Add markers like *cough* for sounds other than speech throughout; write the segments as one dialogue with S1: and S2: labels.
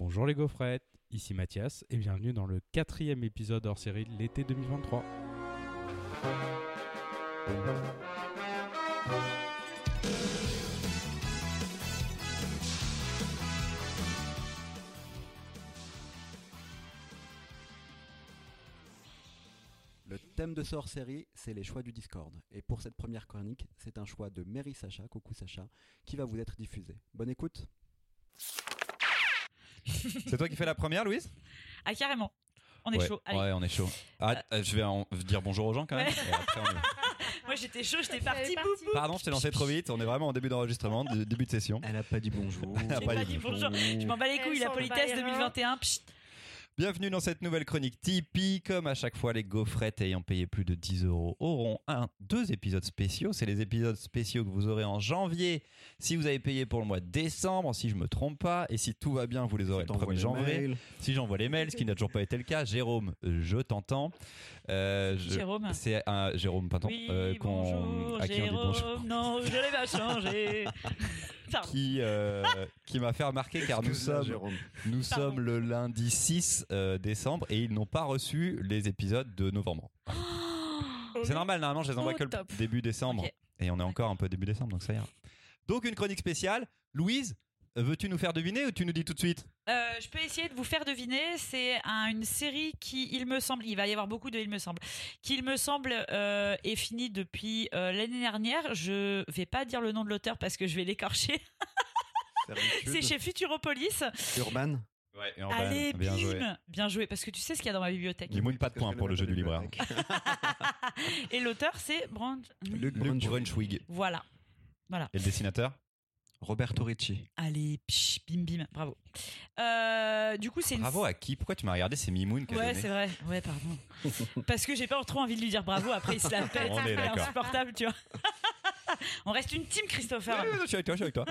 S1: Bonjour les gaufrettes, ici Mathias et bienvenue dans le quatrième épisode hors série de l'été 2023.
S2: Le thème de ce hors-série, c'est les choix du Discord. Et pour cette première chronique, c'est un choix de Mary Sacha, coucou Sacha, qui va vous être diffusé. Bonne écoute *laughs*
S3: C'est toi qui fais la première, Louise?
S4: Ah, carrément. On est
S3: ouais.
S4: chaud. Allez.
S3: Ouais, on est chaud. Ah, euh, je vais en- dire bonjour aux gens quand même.
S4: Ouais.
S3: et après, on y- *laughs*
S4: Moi, j'étais chaud, j'étais parti.
S3: Pardon, je t'ai lancé trop vite. On est vraiment en début d'enregistrement, de- début de session.
S2: Elle a pas dit bonjour.
S3: Elle a pas
S4: pas
S3: dit
S4: bonjour. Je m'en bats les couilles, la politesse
S5: les reins.
S4: 2021. pchit.
S3: Bienvenue dans cette nouvelle chronique Tipeee. Comme à chaque fois, les gaufrettes ayant payé plus de 10 euros auront un, deux épisodes spéciaux. C'est les épisodes spéciaux que vous aurez en janvier si vous avez payé pour le mois de décembre, si je me trompe pas. Et si tout va bien, vous les aurez le
S2: T'envoies
S3: 1er
S2: le
S3: janvier. Si j'envoie les mails, ce qui n'a toujours pas été le cas. Jérôme, euh, je t'entends. Euh, je-
S4: Jérôme.
S3: C'est un Jérôme, pardon.
S4: Oui,
S3: euh, qu'on-
S4: bonjour,
S3: à qui on dit bonjour.
S4: Jérôme. Non, je l'ai pas changé. *laughs*
S3: Qui, euh, qui m'a fait remarquer car nous sommes, nous sommes le lundi 6 euh, décembre et ils n'ont pas reçu les épisodes de novembre. *gasps* C'est normal, normalement je les envoie que le
S5: top.
S3: début décembre
S4: Ok.
S3: et on est encore un peu début décembre donc ça ira. Donc une chronique spéciale. Louise, veux-tu nous faire deviner ou tu nous dis tout de suite?
S4: Euh, je peux essayer de vous faire deviner. C'est un- une série qui, il me semble, il va y avoir beaucoup de, il me semble, qui, il me semble, euh, est finie depuis euh, l'année dernière. Je vais pas dire le nom de l'auteur parce que je vais l'écorcher. *laughs* C'est chez Futuropolis.
S2: Urban.
S3: Ouais,
S4: Allez,
S3: bien
S4: bim
S3: joué.
S4: Bien joué, parce que tu sais ce qu'il y a dans ma bibliothèque.
S3: Il mouille pas de points pour le jeu du libraire. *laughs*
S4: Et l'auteur, c'est Brand.
S2: Luc Brunswick.
S3: Brunswig.
S4: Voilà.
S3: Et le dessinateur?
S2: Roberto Ricci.
S4: Allez, psh, bim bim, bravo. Euh, du coup, c'est une.
S3: Bravo à qui? Pourquoi tu m'as regardé C'est Mimoun qui a
S4: Ouais,
S3: donné.
S4: c'est vrai. Ouais, pardon. *laughs* Parce que j'ai pas trop envie de lui dire bravo. Après, il se la *laughs* pète.
S3: On est d'accord.
S4: insupportable, tu vois. *laughs* On reste une team, Christopher.
S3: Ouais, je suis avec toi, je suis avec toi.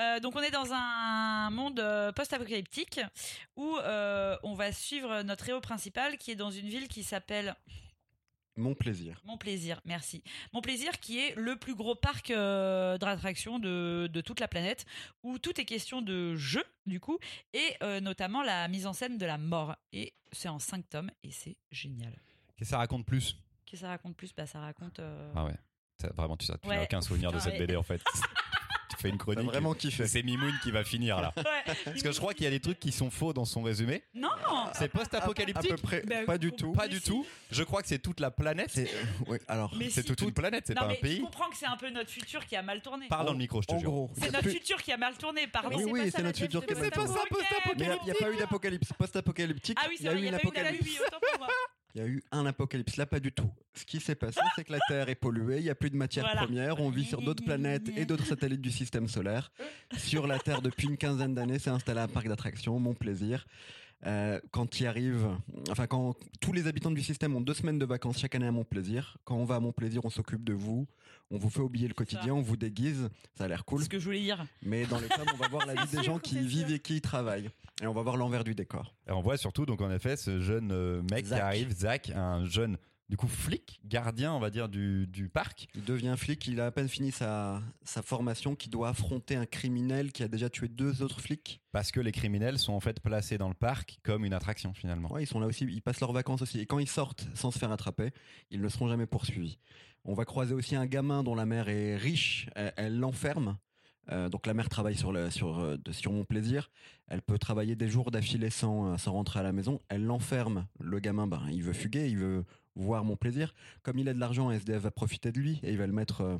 S4: Euh, donc, on est dans un monde euh, post-apocalyptique où euh, on va suivre notre héros principal qui est dans une ville qui s'appelle
S2: Mon plaisir.
S4: Mon Plaisir. Merci. Mon Plaisir qui est le plus gros parc euh, d'attractions de, de toute la planète où tout est question de jeu, du coup, et euh, notamment la mise en scène de la mort. Et c'est en cinq tomes et c'est génial.
S3: Qu'est-ce que ça raconte plus
S4: Qu'est-ce que ça raconte plus Bah, ça raconte. euh,
S3: Ah ouais. Ça, vraiment, tu n'as
S4: Ouais.
S3: aucun souvenir de
S4: Ah
S3: cette. BD en fait. *laughs* fais une chronique.
S2: vraiment kiffé.
S3: C'est Mimoun qui va finir là. *laughs*
S4: Ouais.
S3: Parce que je crois qu'il y a des trucs qui sont faux dans son résumé.
S4: Non
S3: C'est
S2: À
S3: post-apocalyptique.
S2: peu près.
S4: Bah,
S2: pas du
S4: on-
S2: tout.
S3: Pas du
S4: si.
S3: tout. Je crois que c'est toute la planète.
S2: C'est. euh, oui, alors.
S4: Mais
S3: C'est
S4: si.
S3: toute une planète, c'est pas un
S4: mais je
S3: pays.
S4: comprends que c'est un peu notre futur qui a mal tourné.
S3: Parle dans le micro, je te
S2: En
S3: jure.
S4: C'est notre futur qui a mal tourné, pardon.
S2: Oui,
S5: c'est
S2: oui,
S5: pas
S2: c'est
S5: ça,
S2: notre futur qui est mal tourné.
S4: Ok,
S2: Mais il n'y a, pas eu d'apocalypse post-apocalyptique.
S4: Ah oui,
S2: il
S4: c'est
S2: y a
S4: vrai,
S2: eu
S4: il
S2: une
S4: n'y a pas eu d'apocalypse.
S2: Il y a eu un apocalypse. Là, pas du tout. Ce qui s'est passé, c'est que la Terre est polluée, il n'y a plus de matière
S4: Voilà.
S2: première, on vit sur d'autres planètes et d'autres satellites du système solaire. Sur la Terre, depuis une quinzaine d'années, c'est installé un parc d'attractions, mon plaisir. Euh, quand il arrive, enfin quand tous les habitants du système ont deux semaines de vacances chaque année à mon plaisir, quand on va à mon plaisir, on s'occupe de vous, on vous fait oublier le quotidien, on vous déguise, ça a l'air cool.
S4: C'est ce que je voulais dire.
S2: Mais dans les tomes, on va voir la *laughs* vie des gens qui
S5: c'est
S2: vivent et qui y travaillent, et on va voir l'envers du décor.
S3: Et on voit surtout, donc en effet, ce jeune euh, mec qui
S2: Zach.
S3: arrive, Zach, un jeune, du coup, flic, gardien, on va dire, du, du parc.
S2: Il devient flic, il a à peine fini sa, sa formation, qui doit affronter un criminel qui a déjà tué deux autres flics.
S3: Parce que les criminels sont en fait placés dans le parc comme une attraction finalement.
S2: Ouais, ils sont là aussi, ils passent leurs vacances aussi. Et quand ils sortent sans se faire attraper, ils ne seront jamais poursuivis. On va croiser aussi un gamin dont la mère est riche, elle l'enferme. Euh, donc la mère travaille sur, le, sur, euh, sur mon plaisir. Elle peut travailler des jours d'affilée sans, euh, sans rentrer à la maison. Elle l'enferme. Le gamin, ben, il veut fuguer, il veut voir mon plaisir. Comme il a de l'argent, SDF va profiter de lui et il va le mettre... euh,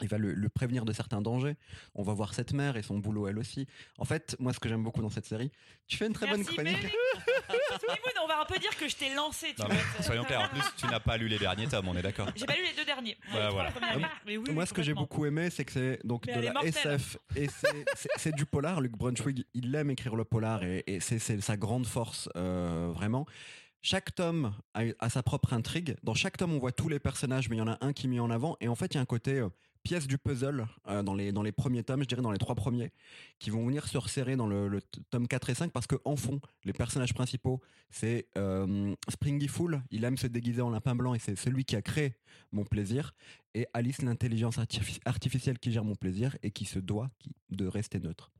S2: il va le, le prévenir de certains dangers. On va voir cette mère et son boulot elle aussi. En fait, moi ce que j'aime beaucoup dans cette série, tu fais une très bonne chronique. *laughs*
S4: On va un peu dire que je t'ai lancé, tu
S3: Non, mais soyons clairs, en plus tu n'as pas lu les derniers tomes, on est d'accord.
S4: J'ai pas lu les deux derniers.
S3: Voilà,
S4: Les trois
S3: voilà.
S2: Ah,
S4: mais oui,
S2: Moi, ce que j'ai beaucoup aimé, c'est que c'est donc
S4: Mais
S2: de la
S4: mortelle.
S2: SF et c'est- du polar. Luc Brunswig, il aime écrire le polar et, c'est sa grande force, euh, vraiment. Chaque tome a, sa propre intrigue. Dans chaque tome, on voit tous les personnages, mais il y en a un qui est mis en avant. Et en fait, il y a un côté euh, pièce du puzzle euh, dans, les, dans les premiers tomes, je dirais dans les trois premiers, qui vont venir se resserrer dans le, tome 4 et 5 parce que en fond, les personnages principaux, c'est euh, Springy Fool, il aime se déguiser en lapin blanc et c'est celui qui a créé mon plaisir. Et Alice, l'intelligence artifici- artificielle qui gère mon plaisir et qui se doit de rester neutre.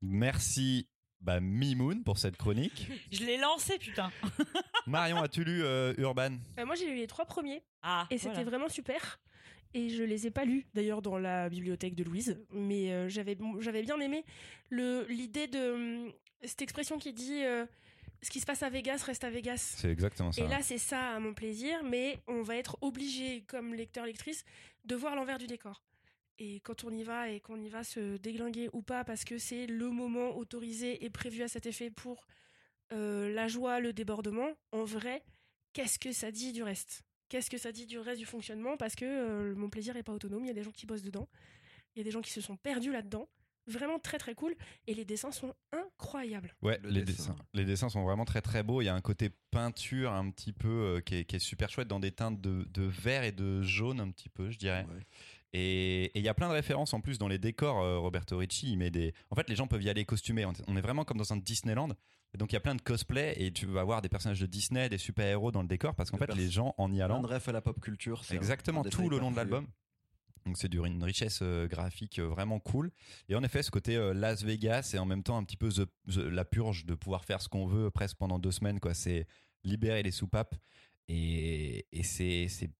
S3: Merci bah, Mimoun pour cette chronique. *laughs*
S4: Je l'ai lancé, putain. *laughs*
S3: Marion, as-tu lu euh, Urban?
S5: Euh, moi, j'ai lu les trois premiers
S4: Ah,
S5: et c'était
S4: voilà.
S5: vraiment super. Et je les ai pas lus d'ailleurs dans la bibliothèque de Louise, mais euh, j'avais j'avais bien aimé le l'idée de cette expression qui dit euh, ce qui se passe à Vegas reste à Vegas.
S3: C'est exactement ça.
S5: Et là, c'est ça à mon plaisir, mais on va être obligé, comme lecteur-lectrice, de voir l'envers du décor. Et quand on y va et qu'on y va se déglinguer ou pas, parce que c'est le moment autorisé et prévu à cet effet pour euh, la joie, le débordement, en vrai, qu'est-ce que ça dit du reste? Qu'est-ce que ça dit du reste du fonctionnement? Parce que euh, mon plaisir n'est pas autonome, il y a des gens qui bossent dedans, il y a des gens qui se sont perdus là-dedans. Vraiment très très cool. Et les dessins sont incroyables.
S3: Ouais,
S2: Le
S3: les
S2: dessin.
S3: dessins. les dessins sont vraiment très très beaux. Il y a un côté peinture un petit peu euh, qui, est, qui est super chouette dans des teintes de, de vert et de jaune un petit peu, je dirais.
S2: Ouais.
S3: Et il y a plein de références en plus dans les décors. euh, Roberto Ricci, il met des. En fait, les gens peuvent y aller costumés. On est vraiment comme dans un Disneyland. Et donc il y a plein de cosplays et tu vas voir des personnages de Disney, des super héros dans le décor parce qu'en fait les gens en y
S2: Plein
S3: allant
S2: de refs à la pop culture.
S3: Exactement, tout le long de l'album. Donc c'est du- une richesse euh, graphique euh, vraiment cool. Et en effet, ce côté Las Vegas et en même temps un petit peu the- the- la purge de pouvoir faire ce qu'on veut presque pendant deux semaines. quoi. C'est libérer les soupapes. Et,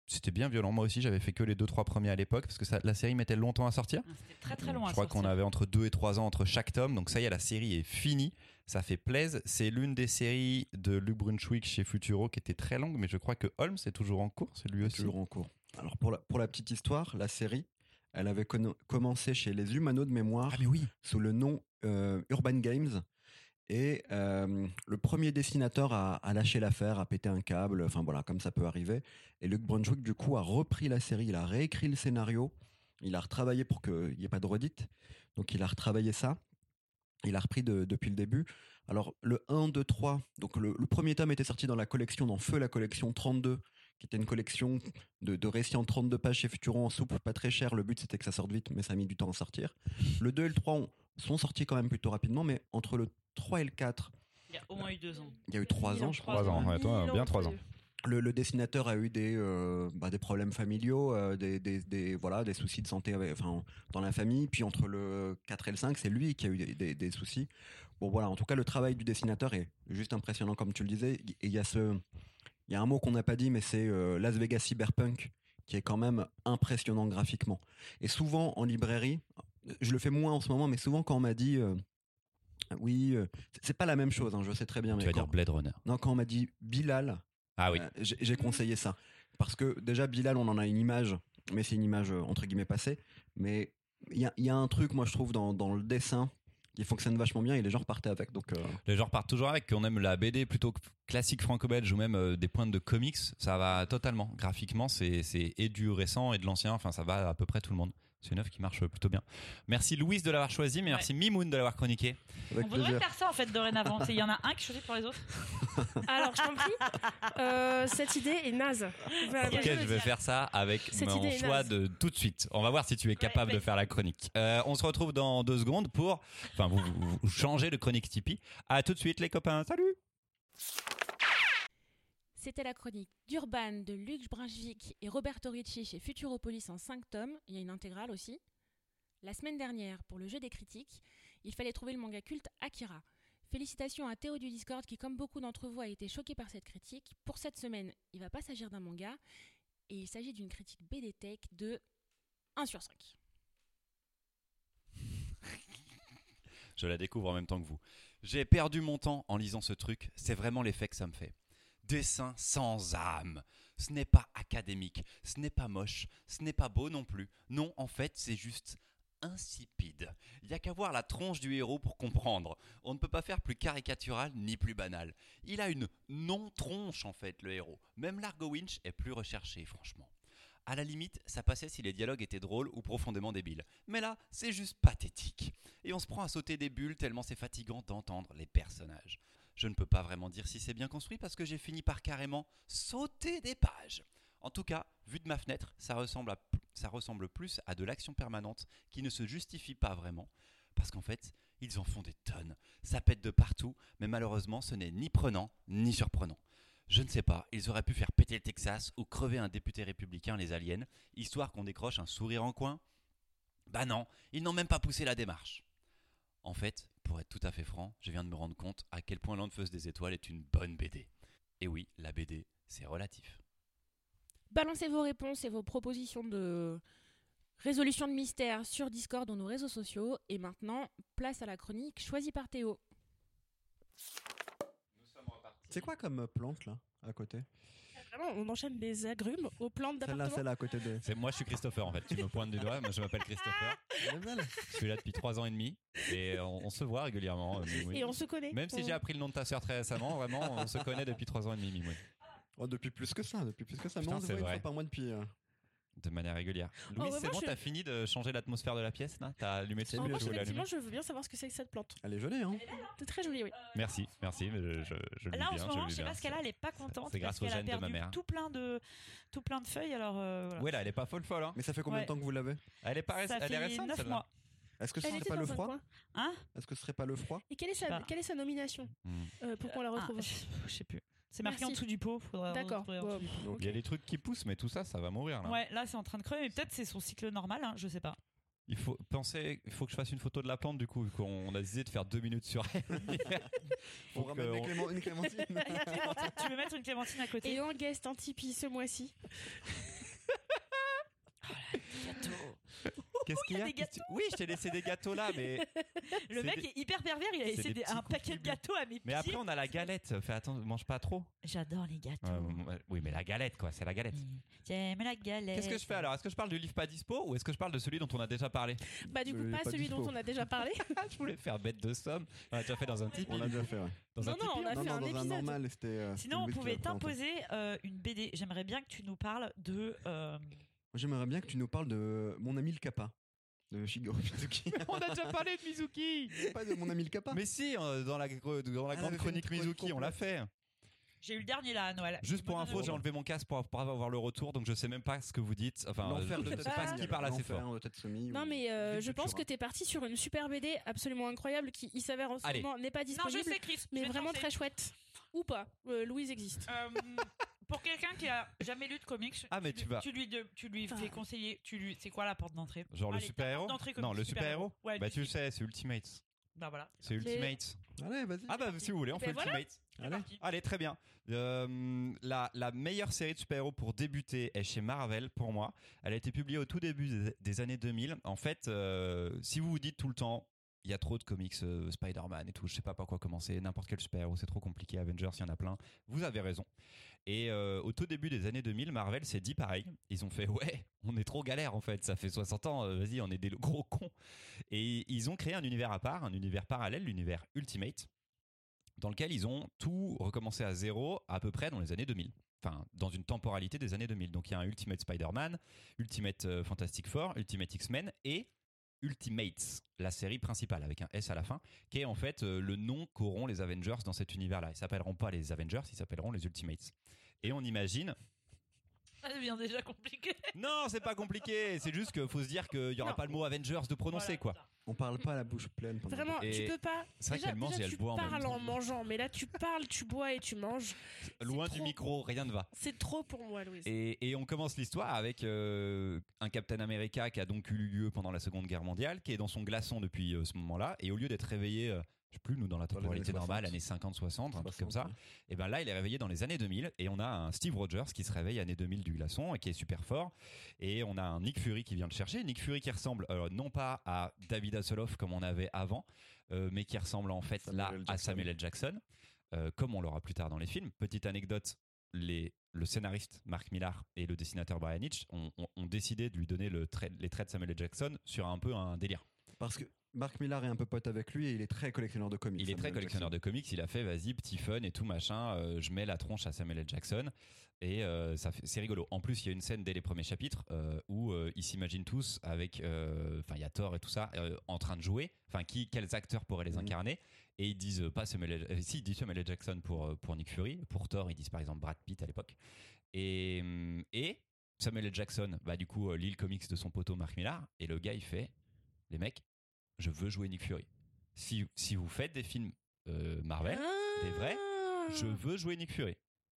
S3: c'était bien violent. Moi aussi, j'avais fait que les deux trois premiers à l'époque parce que ça- la série mettait longtemps à sortir.
S4: Ah, C'était très très long à
S3: Je crois qu'on avait entre 2 et 3 ans entre chaque tome. Donc ça y est, la série est finie. Ça fait plaisir. C'est l'une des séries de Luke Brunswick chez Futuro qui était très longue, mais je crois que Holmes est toujours en cours. C'est lui aussi.
S2: Toujours en cours. Alors pour la, pour la petite histoire, la série, elle avait commencé chez les Humano de mémoire
S3: Ah mais oui.
S2: sous le nom euh, Urban Games. Et euh, le premier dessinateur a, lâché l'affaire, a pété un câble, enfin voilà, comme ça peut arriver. Et Luc Brunswick, du coup, a repris la série, il a réécrit le scénario, il a retravaillé pour qu'il n'y ait pas de redite. Donc il a retravaillé ça, il a repris de- depuis le début. Alors le 1, 2, 3, donc le, premier tome était sorti dans la collection, dans Feu, la collection 32, qui était une collection de, récits en 32 pages chez Futuro en souple, pas très cher. Le but c'était que ça sorte vite, mais ça a mis du temps à sortir. Le 2 et le 3 ont- sont sortis quand même plutôt rapidement, mais entre le 3 et le 4,
S4: Il y a au moins eu deux ans.
S2: il y a eu 3
S5: Mille
S2: ans, je
S3: Trois
S2: crois.
S3: ans, ouais, toi, bien trois ans.
S2: Le, le dessinateur a eu des, euh, bah, des problèmes familiaux, euh, des, des, des- voilà, des soucis de santé avec- enfin, dans la famille. Puis entre le 4 et le 5, c'est lui qui a eu des, des- des soucis. Bon voilà, en tout cas, le travail du dessinateur est juste impressionnant, comme tu le disais. Et il y a ce, il y a un mot qu'on n'a pas dit, mais c'est euh, Las Vegas Cyberpunk, qui est quand même impressionnant graphiquement. Et souvent en librairie, je le fais moins en ce moment, mais souvent quand on m'a dit, euh, oui, euh, c'est- pas la même chose, hein, je sais très bien,
S3: Tu
S2: mais
S3: vas
S2: quand,
S3: dire Blade Runner.
S2: non, quand on m'a dit Bilal,
S3: Ah oui.
S2: euh, j'ai conseillé ça. Parce que déjà, Bilal, on en a une image, mais c'est une image euh, entre guillemets passée. Mais il y a, il y a un truc, moi, je trouve, dans, dans le dessin qui fonctionne vachement bien et les gens repartaient avec. Donc, euh,
S3: Les gens repartent toujours avec qu'on aime la BD plutôt que classique franco-belge ou même euh, des pointes de comics. Ça va totalement. Graphiquement, c'est c'est et du récent et de l'ancien. Enfin, ça va à peu près tout le monde. C'est une œuvre qui marche plutôt bien. Merci Louise de l'avoir choisi, mais
S4: Ouais.
S3: merci Mimoun de l'avoir chroniqué.
S2: avec
S4: On voudrait
S2: plaisir.
S4: faire ça en fait dorénavant. Il y en a un qui choisit pour les autres. *laughs*
S5: Alors, je t'en prie, euh, cette idée est naze. Enfin,
S3: Ok,
S5: je
S3: vais
S5: dire.
S3: faire ça avec
S5: Cette
S3: mon
S5: idée est
S3: choix
S5: naze.
S3: de tout de suite. On va voir si tu es capable de faire la chronique. Euh, on se retrouve dans deux secondes pour, enfin, vous, vous, vous changez de chronique Tipeee. À tout de suite, les copains. Salut.
S6: C'était la chronique d'Urban de Luc Brunswick et Roberto Ricci chez Futuropolis en 5 tomes. Il y a une intégrale aussi. La semaine dernière, pour le jeu des critiques, il fallait trouver le manga culte Akira. Félicitations à Théo du Discord qui, comme beaucoup d'entre vous, a été choqué par cette critique. Pour cette semaine, il va pas s'agir d'un manga et il s'agit d'une critique BD Tech de 1 sur 5. *laughs*
S3: Je la découvre en même temps que vous. J'ai perdu mon temps en lisant ce truc. C'est vraiment l'effet que ça me fait. Dessin sans âme. Ce n'est pas académique, ce n'est pas moche, ce n'est pas beau non plus. Non, en fait, c'est juste insipide. Il y a qu'à voir la tronche du héros pour comprendre. On ne peut pas faire plus caricatural ni plus banal. Il a une non-tronche en fait, le héros. Même Largo Winch est plus recherché, franchement. À la limite, ça passait si les dialogues étaient drôles ou profondément débiles. Mais là, c'est juste pathétique. Et on se prend à sauter des bulles tellement c'est fatigant d'entendre les personnages. Je ne peux pas vraiment dire si c'est bien construit parce que j'ai fini par carrément sauter des pages. En tout cas, vu de ma fenêtre, ça ressemble, plus à de l'action permanente qui ne se justifie pas vraiment. Parce qu'en fait, ils en font des tonnes. Ça pète de partout, mais malheureusement, ce n'est ni prenant ni surprenant. Je ne sais pas, ils auraient pu faire péter le Texas ou crever un député républicain, les aliens, histoire qu'on décroche un sourire en coin? Bah non, ils n'ont même pas poussé la démarche. En fait, pour être tout à fait franc, je viens de me rendre compte à quel point L'Enfeuse des Étoiles est une bonne BD. Et oui, la BD, c'est relatif.
S6: Balancez vos réponses et vos propositions de résolution de mystère sur Discord ou nos réseaux sociaux. Et maintenant, place à la chronique choisie par Théo.
S2: C'est quoi comme plante là à côté?
S5: Vraiment, on enchaîne des agrumes aux plantes
S2: Celle-là,
S5: d'appartement.
S2: celle-là à côté de.
S3: C'est moi, je suis Christopher en fait. Tu me pointes du doigt. Moi, je m'appelle Christopher.
S2: Belle.
S3: Je suis là depuis trois ans et demi et on, on se voit régulièrement. euh, Mimoui.
S5: Et on se connaît.
S3: Même si j'ai appris le nom de ta sœur très récemment, vraiment, on se connaît depuis trois ans et demi, Mimoui.
S2: Oh, depuis plus que ça, depuis plus que ça.
S3: Putain,
S2: Mais on se
S3: c'est
S2: voit une
S3: vrai.
S2: fois par mois depuis. euh,
S3: De manière régulière.
S5: Oh,
S3: Louis,
S5: ouais,
S3: c'est bon,
S5: je-
S3: t'as fini de changer l'atmosphère de la pièce là? T'as allumé le
S5: En effectivement, je veux bien savoir ce que c'est que cette plante.
S2: Elle est jolie, hein
S5: C'est très joli, oui.
S3: Merci, merci, mais je, je, je
S4: Là, en
S3: bien,
S4: ce
S3: je
S4: moment, je sais pas ce qu'elle a, elle est pas contente.
S3: c'est grâce
S4: parce
S3: aux
S4: qu'elle a
S3: gènes de ma mère.
S4: Tout plein de, tout plein de feuilles, alors. euh, voilà.
S3: Ouais, là, elle est pas folle folle. Hein.
S2: Mais ça fait combien
S4: Ouais.
S2: de temps que vous l'avez?
S3: Elle est pas
S4: Ça
S3: elle est récente
S4: 9
S3: celle-là.
S4: mois.
S2: Est-ce que ce serait pas le froid?
S4: Hein?
S2: Est-ce que ce serait pas le froid?
S5: Et quelle est, sa,
S4: pas.
S5: quelle est sa nomination?
S3: Hmm.
S5: euh, pour qu'on la
S4: Ah,
S5: retrouve
S4: je sais plus. C'est marqué en dessous du pot.
S5: D'accord.
S4: en
S5: Bon.
S3: Il y a des trucs qui poussent, mais tout ça, ça va mourir là.
S4: Ouais, là c'est en train de crever, mais peut-être c'est son cycle normal, hein, je sais pas.
S3: Il faut penser, il faut que je fasse une photo de la plante du coup, vu qu'on a décidé de faire deux minutes sur elle. *laughs*
S2: On ramène
S3: on-
S2: clément- une clémentine. *laughs*
S4: Clémentine, tu veux mettre une clémentine à côté?
S5: Et en guest, un Tipeee ce mois-ci. *laughs*
S3: Qu'est-ce qu'il y a
S4: des
S3: tu- Oui, je t'ai laissé des gâteaux là, mais *laughs*
S4: Le mec
S3: des-
S4: est hyper pervers, il a laissé
S3: des
S4: des-
S3: petits
S4: un paquet de gâteaux à mes
S3: mais après
S4: pieds.
S3: on a la galette. Fais attention, mange pas trop.
S4: J'adore les gâteaux.
S3: Oui, mais la galette quoi, c'est la galette.
S4: J'aime la galette.
S3: Qu'est-ce que je fais alors? Est-ce que je parle du livre pas dispo ou est-ce que je parle de celui dont on a déjà parlé?
S5: Bah, du coup,
S2: Euh,
S5: pas,
S2: pas
S5: celui
S2: dispo.
S5: dont on a déjà parlé. *laughs*
S3: Je voulais faire bête de somme. On a déjà fait dans un Tipeee.
S2: On l'a déjà fait, ouais.
S3: Dans
S5: Non,
S3: un
S5: non, on a
S2: non,
S5: fait
S2: non,
S5: un
S2: dans un
S5: épisode.
S2: normal, euh,
S4: Sinon, on pouvait t'imposer euh, une BD. J'aimerais bien que tu nous parles de.
S2: Moi, J'aimerais bien que tu nous parles de mon ami le Kappa, de Shigeru Mizuki. *laughs*
S3: On a déjà parlé de Mizuki. *laughs*
S2: pas de mon ami le Kappa.
S3: Mais si, euh, dans la, gr- dans la
S2: Elle
S3: grande
S2: avait fait
S3: chronique
S2: une chronique
S3: Mizuki, on l'a fait.
S4: J'ai eu le dernier là à Noël.
S3: Juste pour info, j'ai enlevé mon casque pour, pour avoir le retour, donc je sais même pas ce que vous dites. Enfin,
S2: L'enfer
S3: euh,
S2: de
S3: je sais pas ce qui parle assez
S2: L'enfer
S3: fort.
S2: de Tatsumi
S5: Non,
S2: ou
S5: mais euh,
S2: Vite
S5: je pense que
S2: Futura.
S5: t'es parti sur une super BD absolument incroyable qui, il s'avère en ce
S3: Allez.
S5: moment, n'est pas
S4: Non, je
S5: disponible,
S4: sais, Chris. je
S5: mais
S4: vais te
S5: vraiment
S4: lancer.
S5: très chouette. Ou pas. Euh, Louise existe.
S4: Euh, pour quelqu'un qui a jamais lu de comics,
S3: Ah, mais
S4: tu,
S3: tu vas-
S4: tu lui, de- tu lui
S5: Enfin.
S4: fais conseiller. Tu lui, c'est quoi la porte d'entrée?
S3: Genre le
S4: Allez,
S3: super-héros? Non, le
S4: super-héros. Ouais,
S3: Bah tu le sais, c'est Ultimate.
S4: Bah voilà.
S3: C'est Ultimate.
S2: Allez, vas-y.
S3: Ah bah si vous voulez, on
S5: Ben
S3: fait
S5: voilà.
S3: Ultimate.
S2: Allez.
S3: très bien. Euh, la, la meilleure série de super-héros pour débuter est chez Marvel pour moi. Elle a été publiée au tout début des, des années 2000. En fait, euh, si vous vous dites tout le temps, il y a trop de comics euh, Spider-Man et tout, je sais pas par quoi commencer, n'importe quel super-héros, c'est trop compliqué, Avengers, il y en a plein. Vous avez raison. Et euh, au tout début des années 2000, Marvel s'est dit pareil. Ils ont fait ouais, on est trop galère en fait, ça fait 60 ans, euh, vas-y, on est des gros cons. Et ils ont créé un univers à part, un univers parallèle, l'univers Ultimate dans lequel ils ont tout recommencé à zéro à peu près dans les années 2000. Enfin, dans une temporalité des années 2000. Donc il y a un Ultimate Spider-Man, Ultimate euh, Fantastic Four, Ultimate X-Men et Ultimates, la série principale avec un S à la fin, qui est en fait le nom qu'auront les Avengers dans cet univers-là. Ils s'appelleront pas les Avengers, ils s'appelleront les Ultimates. Et on imagine. *laughs*
S4: Ça devient déjà compliqué.
S3: Non, c'est pas compliqué, c'est juste qu'il faut se dire qu'il y aura
S5: Non.
S3: pas le mot Avengers de prononcer
S4: Voilà,
S3: quoi.
S4: c'est ça.
S2: On parle pas à la bouche pleine. pendant
S5: Vraiment,
S3: Et
S5: tu peux pas.
S3: c'est vrai
S5: déjà,
S3: qu'elle mange
S5: déjà,
S3: et elle
S5: tu
S3: boit en même
S5: parles
S3: temps.
S5: en mangeant, mais là, tu parles, tu bois et tu manges. *laughs*
S3: Loin du
S5: trop.
S3: micro, rien ne va.
S5: C'est trop pour moi, Louise.
S3: Et, et on commence l'histoire avec euh, un Captain America qui a donc eu lieu pendant la Seconde Guerre mondiale, qui est dans son glaçon depuis euh, ce moment-là, et au lieu d'être réveillé, euh, je sais plus, nous dans la temporalité
S2: années
S3: normale,
S2: 60.
S3: années 50, 60, un truc comme
S2: 60,
S3: ça, et ben là il est réveillé dans les années 2000, et on a un Steve Rogers qui se réveille année 2000 du glaçon, et qui est super fort, et on a un Nick Fury qui vient le chercher, Nick Fury qui ressemble euh, non pas à David Hasselhoff comme on avait avant, euh, mais qui ressemble en fait
S2: Samuel
S3: là
S2: L.
S3: à
S2: Jackson.
S3: Samuel L. Jackson, euh, comme on l'aura plus tard dans les films. Petite anecdote, les, le scénariste Mark Millar et le dessinateur Brian Hitch ont, ont- ont décidé de lui donner le trait- les traits de Samuel L. Jackson sur un peu un délire.
S2: Parce que Mark Millar est un peu pote avec lui et il est très collectionneur de comics.
S3: Il est très
S2: Samuel
S3: collectionneur de comics, il a fait vas-y, petit fun et tout machin, euh, je mets la tronche à Samuel L. Jackson et euh, ça c'est rigolo. En plus, il y a une scène dès les premiers chapitres euh, où ils s'imaginent tous avec, enfin il y a Thor et tout ça, en train de jouer, enfin qui, quels acteurs pourraient les
S2: Mhm.
S3: incarner et ils disent pas Samuel L. si, ils disent Samuel L. Jackson pour, pour Nick Fury, pour Thor ils disent par exemple Brad Pitt à l'époque. Et, et Samuel L. Jackson, bah du coup, lit le comics de son poteau Mark Millar et le gars il fait, les mecs, je veux jouer Nick Fury. Si, si vous faites des films euh, Marvel, des vrais,
S5: Ah,
S3: je veux jouer Nick Fury.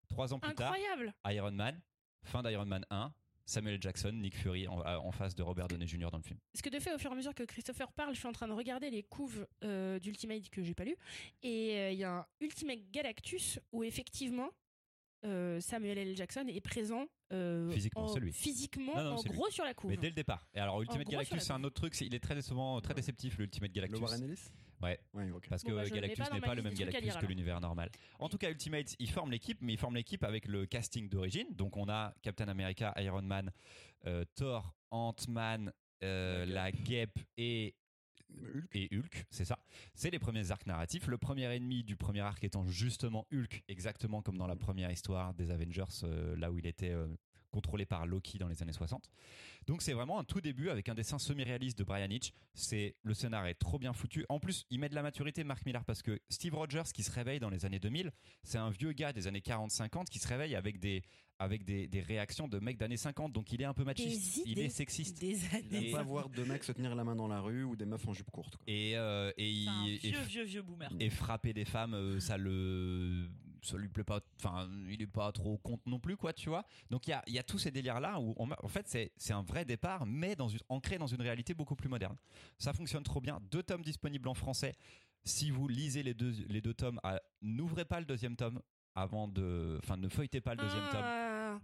S3: Trois ans plus
S5: Incroyable.
S3: tard, Iron Man, fin d'Iron Man 1, Samuel. Jackson, Nick Fury en, en face de Robert Downey Jr. dans le film.
S5: Parce que de fait, au fur et à mesure que Christopher parle, je suis en train de regarder les couves euh, d'Ultimate que j'ai pas lu. Et euh, il y a un Ultimate Galactus où effectivement euh, Samuel L. Jackson est présent. euh,
S3: Physiquement,
S5: en,
S3: c'est lui.
S5: Physiquement,
S3: Non, non,
S5: en
S3: c'est lui.
S5: gros sur la couve.
S3: Mais dès le départ. Et alors Ultimate
S5: gros,
S3: Galactus, c'est un autre truc. Il est très souvent très
S2: Ouais.
S3: déceptif le Ultimate
S2: Le
S3: Galactus.
S2: Warren Ellis
S3: Ouais. Parce que
S5: Bon, bah,
S3: Galactus n'est pas le même Galactus
S5: lire,
S3: que l'univers normal. En tout cas, Ultimate, ils forment l'équipe, mais ils forment l'équipe avec le casting d'origine. Donc, on a Captain America, Iron Man, euh, Thor, Ant-Man, euh, la Guêpe et Et Hulk, c'est ça. C'est les premiers arcs narratifs. Le premier ennemi du premier arc étant justement Hulk, exactement comme dans la première histoire des Avengers, euh, là où il était euh, contrôlé par Loki dans les années 60. Donc c'est vraiment un tout début avec un dessin semi-réaliste de Brian Hitch. C'est le scénar est trop bien foutu. En plus, il met de la maturité Mark Millar parce que Steve Rogers qui se réveille dans les années 2000, c'est un vieux gars des années 40-50 qui se réveille avec des avec des, des réactions de mecs d'années 50. Donc il est un peu machiste,
S5: Des
S3: il est sexiste.
S5: Des
S2: Il
S5: années.
S2: aime pas voir deux mecs se tenir la main dans la rue ou des meufs en jupe courte. quoi.
S3: Et, euh, et, il- et-
S4: vieux, vieux, vieux boomer.
S3: et frapper des femmes euh, ça le ça lui plaît pas enfin il est pas trop contre non plus quoi tu vois. Donc il y a, il y a tous ces délires là où on- en fait c'est c'est un vrai départ mais dans une, ancré dans une réalité beaucoup plus moderne. Ça fonctionne trop bien. Deux tomes disponibles en français. Si vous lisez les deux les deux tomes ah, n'ouvrez pas le deuxième tome avant de enfin ne feuilletez pas le deuxième tome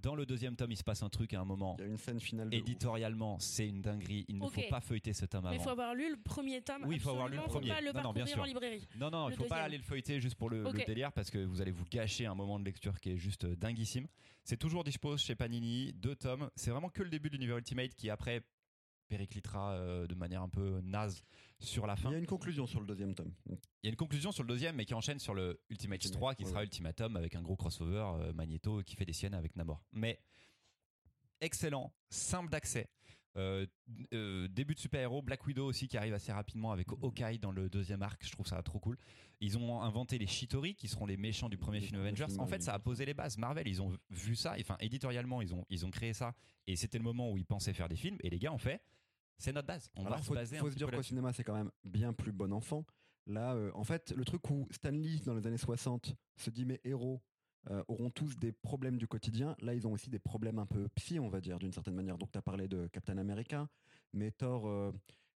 S3: Dans le deuxième tome il se passe un truc à un moment
S2: Il y a une scène finale de
S3: éditorialement c'est une dinguerie il ne faut pas feuilleter ce tome
S5: Mais il
S3: avant
S5: faut avoir lu le premier tome.
S3: Oui, il faut avoir lu le premier.
S5: Faut pas le
S3: Non, non, bien sûr.
S5: en librairie.
S3: Non, non, il
S5: Le
S3: faut pas aller le feuilleter juste pour le, délire parce que vous allez vous gâcher un moment de lecture qui est juste euh, dinguissime. C'est toujours dispo chez Panini, deux tomes. C'est vraiment que le début de l'univers Ultimate qui après périclitera euh, de manière un peu naze sur la
S2: Il
S3: fin.
S2: y a une conclusion sur le deuxième tome.
S3: Il y a une conclusion sur le deuxième, mais qui enchaîne sur le Ultimate
S2: Ultimate,
S3: 3, qui
S2: ouais,
S3: sera. Ultimatum avec un gros crossover euh, Magneto qui fait des siennes avec Namor. Mais excellent, simple d'accès. Euh, euh, début de super-héros, Black Widow aussi qui arrive assez rapidement avec Hawkeye dans le deuxième arc, je trouve ça trop cool. Ils ont inventé les Shitori qui seront les méchants du premier
S2: Les
S3: film Avengers.
S2: films
S3: En fait, ça a posé les bases. Marvel, ils ont vu ça, enfin éditorialement, ils ont, ils ont créé ça et c'était le moment où ils pensaient faire des films et les gars ont fait c'est notre base. On
S2: Alors,
S3: va se
S2: faut,
S3: baser un
S2: faut se dire qu'au cinéma, c'est quand même bien plus bon enfant. Là, euh, en fait, le truc où Stanley, dans les années 60, se dit mes héros euh, auront tous des problèmes du quotidien. Là, ils ont aussi des problèmes un peu psy, on va dire, d'une certaine manière. Donc, tu as parlé de Captain America, mais Thor, euh,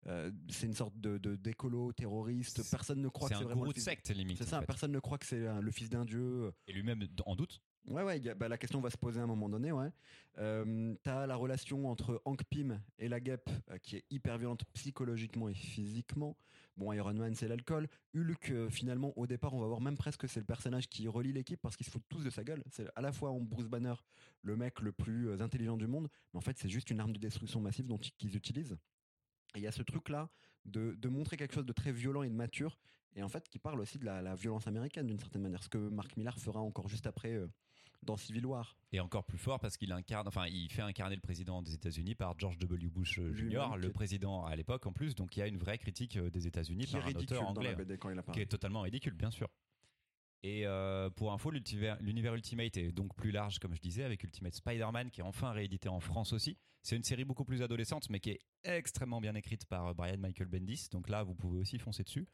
S2: euh, c'est une sorte de d'écolo terroriste. Personne ne croit que c'est
S3: un
S2: vraiment.
S3: gourou de secte limite.
S2: C'est ça,
S3: fait.
S2: personne ne croit que c'est le fils d'un dieu.
S3: Et lui-même en doute.
S2: Ouais, ouais, bah, la question va se poser à un moment donné, ouais. Euh, T'as la relation entre Hank Pym et la guêpe euh, qui est hyper violente psychologiquement et physiquement. Bon, Iron Man, c'est l'alcool. Hulk, euh, finalement, au départ, on va voir même presque que c'est le personnage qui relie l'équipe parce qu'ils se foutent tous de sa gueule. C'est à la fois en Bruce Banner, le mec le plus euh, intelligent du monde, mais en fait, c'est juste une arme de destruction massive dont ils- qu'ils utilisent. Il y a ce truc-là de, de montrer quelque chose de très violent et de mature, et en fait qui parle aussi de la, violence américaine d'une certaine manière, ce que Mark Millar fera encore juste après dans Civil War.
S3: Et encore plus fort parce qu'il incarne, enfin, il fait incarner le président des États-Unis par George W. Bush euh, Jr., le président à l'époque en plus. Donc il y a une vraie critique euh, des États-Unis par un auteur anglais,
S2: il
S3: qui est totalement ridicule, bien sûr. Et euh, pour info, l'univers l'univers Ultimate est donc plus large, comme je disais, avec Ultimate Spider-Man qui est enfin réédité en France aussi. C'est une série beaucoup plus adolescente, mais qui est extrêmement bien écrite par euh, Brian Michael Bendis. Donc là, vous pouvez aussi foncer dessus.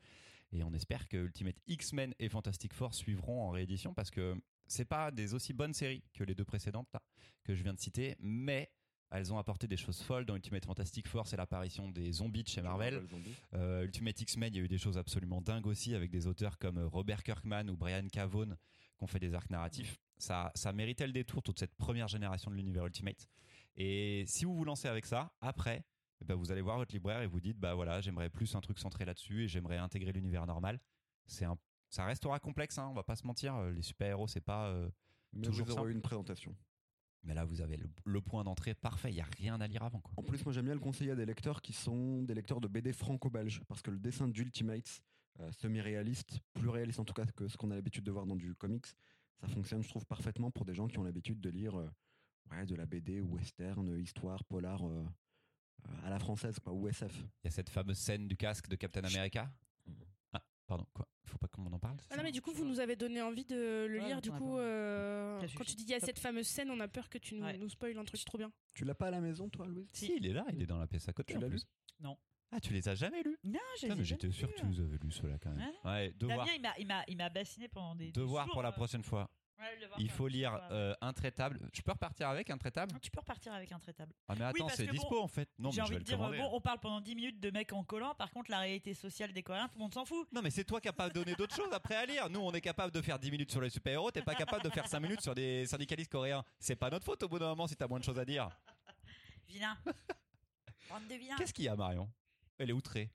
S3: Et on espère que Ultimate X-Men et Fantastic Four suivront en réédition parce que c'est pas des aussi bonnes séries que les deux précédentes là, que je viens de citer, mais elles ont apporté des choses folles. Dans Ultimate Fantastic Four, c'est l'apparition des zombies de chez Marvel. Euh, Ultimate X-Men, il y a eu des choses absolument dingues aussi avec des auteurs comme euh, Robert Kirkman ou Brian Cavone qui ont fait des arcs narratifs. Ça, ça méritait le détour, toute cette première génération de l'univers Ultimate. Et si vous vous lancez avec ça, après, eh ben, vous allez voir votre libraire et vous dites, bah voilà, j'aimerais plus un truc centré là-dessus et j'aimerais intégrer l'univers normal. C'est un, ça restera complexe, hein, on va pas se mentir. euh, Les super-héros, c'est pas. euh,
S2: Mais
S3: Toujours
S2: vous aurez une présentation.
S3: Mais là, vous avez le, le point d'entrée parfait. Il y a rien à lire avant, quoi.
S2: En plus, moi j'aime bien le conseiller à des lecteurs qui sont des lecteurs de BD franco-belge, parce que le dessin d'Ultimates, euh, semi-réaliste, plus réaliste en tout cas que ce qu'on a l'habitude de voir dans du comics, ça fonctionne, je trouve, parfaitement pour des gens qui ont l'habitude de lire euh, ouais, de la BD, western, histoire, polar, euh, à la française, quoi, ou SF.
S3: Il y a cette fameuse scène du casque de Captain America. Pardon, quoi? Faut pas qu'on en parle
S5: Ah
S3: ça?
S5: non, mais du coup, vous nous avez donné envie de le
S4: Ouais,
S5: lire. Du coup, euh, quand tu dis il y a cette fameuse scène, on a peur que tu nous,
S4: Ouais.
S5: nous spoil un truc trop bien.
S2: Tu l'as pas à la maison, toi, Louise?
S3: Si, il est là, il est dans la pièce à côté.
S2: Tu l'as lu?
S4: Non.
S3: Ah, tu les as jamais lus?
S4: Non, j'ai
S3: Putain, mais j'étais sûr que tu les avais lus ceux-là quand même. Ouais, devoir,
S4: Damien, il m'a, il m'a, il m'a bassiné pendant des. des
S3: devoir
S4: jours,
S3: pour la
S4: euh,
S3: prochaine fois. Il faut lire euh, Intraitable. Je peux repartir avec Intraitable?
S4: Tu peux repartir avec un traitable.
S3: Ah mais attends, c'est dispo
S4: bon,
S3: en fait. Non
S4: J'ai
S3: je
S4: envie
S3: vais
S4: de
S3: le
S4: dire,
S3: commander.
S4: bon, on parle pendant 10 minutes de mecs en collant. Par contre, la réalité sociale des Coréens, tout le monde s'en fout.
S3: Non mais c'est toi capable de donner d'autres choses après à lire. Nous on est capable de faire 10 minutes sur les super-héros, t'es pas capable de faire 5 minutes sur des syndicalistes coréens. C'est pas notre faute au bout d'un moment si t'as moins de choses à dire. *laughs*
S4: Vilain. Bande de vilains.
S3: Qu'est-ce qu'il y a Marion? Elle est outrée.